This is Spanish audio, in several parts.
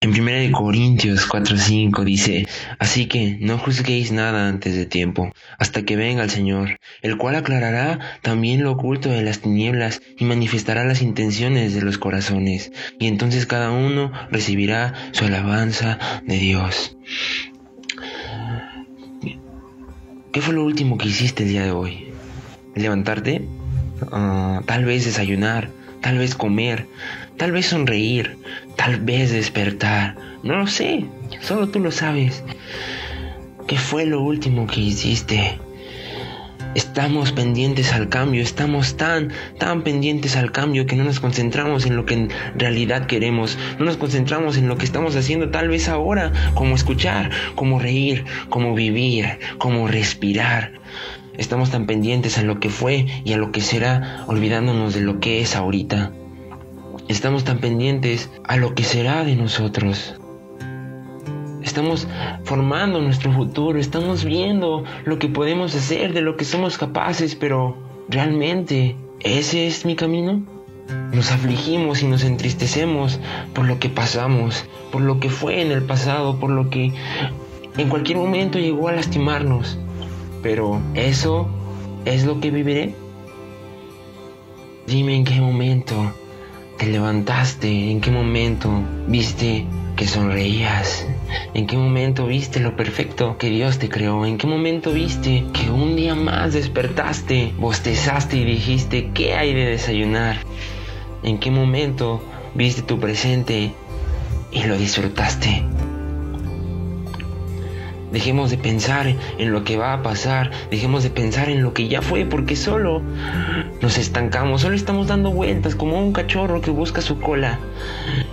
En 1 Corintios 4:5 dice, Así que no juzguéis nada antes de tiempo, hasta que venga el Señor, el cual aclarará también lo oculto de las tinieblas y manifestará las intenciones de los corazones, y entonces cada uno recibirá su alabanza de Dios. ¿Qué fue lo último que hiciste el día de hoy? ¿Levantarte? Ah, tal vez desayunar, tal vez comer, tal vez sonreír, tal vez despertar. No lo sé, solo tú lo sabes. ¿Qué fue lo último que hiciste? Estamos pendientes al cambio, estamos tan, tan pendientes al cambio que no nos concentramos en lo que en realidad queremos, no nos concentramos en lo que estamos haciendo tal vez ahora, como escuchar, como reír, como vivir, como respirar. Estamos tan pendientes a lo que fue y a lo que será, olvidándonos de lo que es ahorita. Estamos tan pendientes a lo que será de nosotros. Estamos formando nuestro futuro, estamos viendo lo que podemos hacer, de lo que somos capaces, pero ¿realmente ese es mi camino? Nos afligimos y nos entristecemos por lo que pasamos, por lo que fue en el pasado, por lo que en cualquier momento llegó a lastimarnos. Pero ¿eso es lo que viviré? Dime en qué momento te levantaste? ¿En qué momento viste que sonreías? ¿En qué momento viste lo perfecto que Dios te creó? ¿En qué momento viste que un día más despertaste, bostezaste y dijiste, ¿qué hay de desayunar? ¿En qué momento viste tu presente y lo disfrutaste? Dejemos de pensar en lo que va a pasar, dejemos de pensar en lo que ya fue, porque solo nos estancamos, solo estamos dando vueltas como un cachorro que busca su cola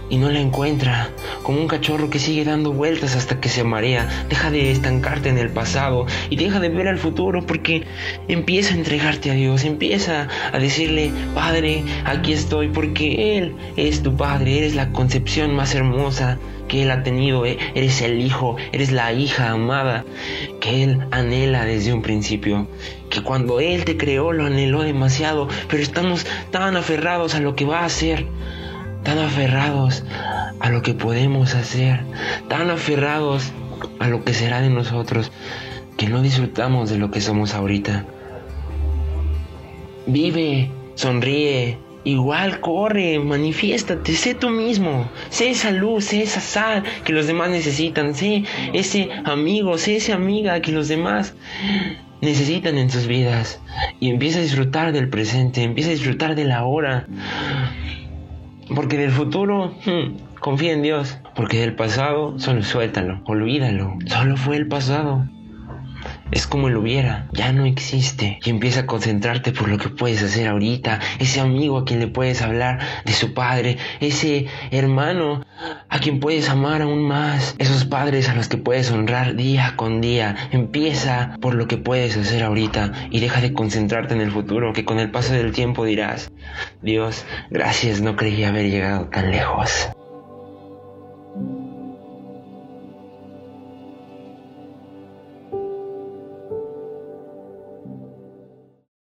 y no la encuentra, como un cachorro que sigue dando vueltas hasta que se marea. Deja de estancarte en el pasado y deja de ver al futuro porque empieza a entregarte a Dios, empieza a decirle, Padre, aquí estoy porque Él es tu Padre, eres la concepción más hermosa que Él ha tenido. Eh, eres el hijo, eres la hija amada que Él anhela desde un principio. Que cuando Él te creó lo anheló demasiado, pero estamos tan aferrados a lo que va a hacer, tan aferrados a lo que podemos hacer, tan aferrados a lo que será de nosotros, que no disfrutamos de lo que somos ahorita. Vive, sonríe, Igual corre, manifiéstate, sé tú mismo, sé esa luz, sé esa sal que los demás necesitan, sé ese amigo, sé esa amiga que los demás necesitan en sus vidas. Y empieza a disfrutar del presente, empieza a disfrutar de la hora. Porque del futuro, hmm, confía en Dios. Porque del pasado, solo suéltalo, olvídalo. Solo fue el pasado es como el hubiera, ya no existe. Y empieza a concentrarte por lo que puedes hacer ahorita, ese amigo a quien le puedes hablar de su padre, ese hermano a quien puedes amar aún más, esos padres a los que puedes honrar día con día. Empieza por lo que puedes hacer ahorita y deja de concentrarte en el futuro, que con el paso del tiempo dirás, Dios, gracias, no creí haber llegado tan lejos.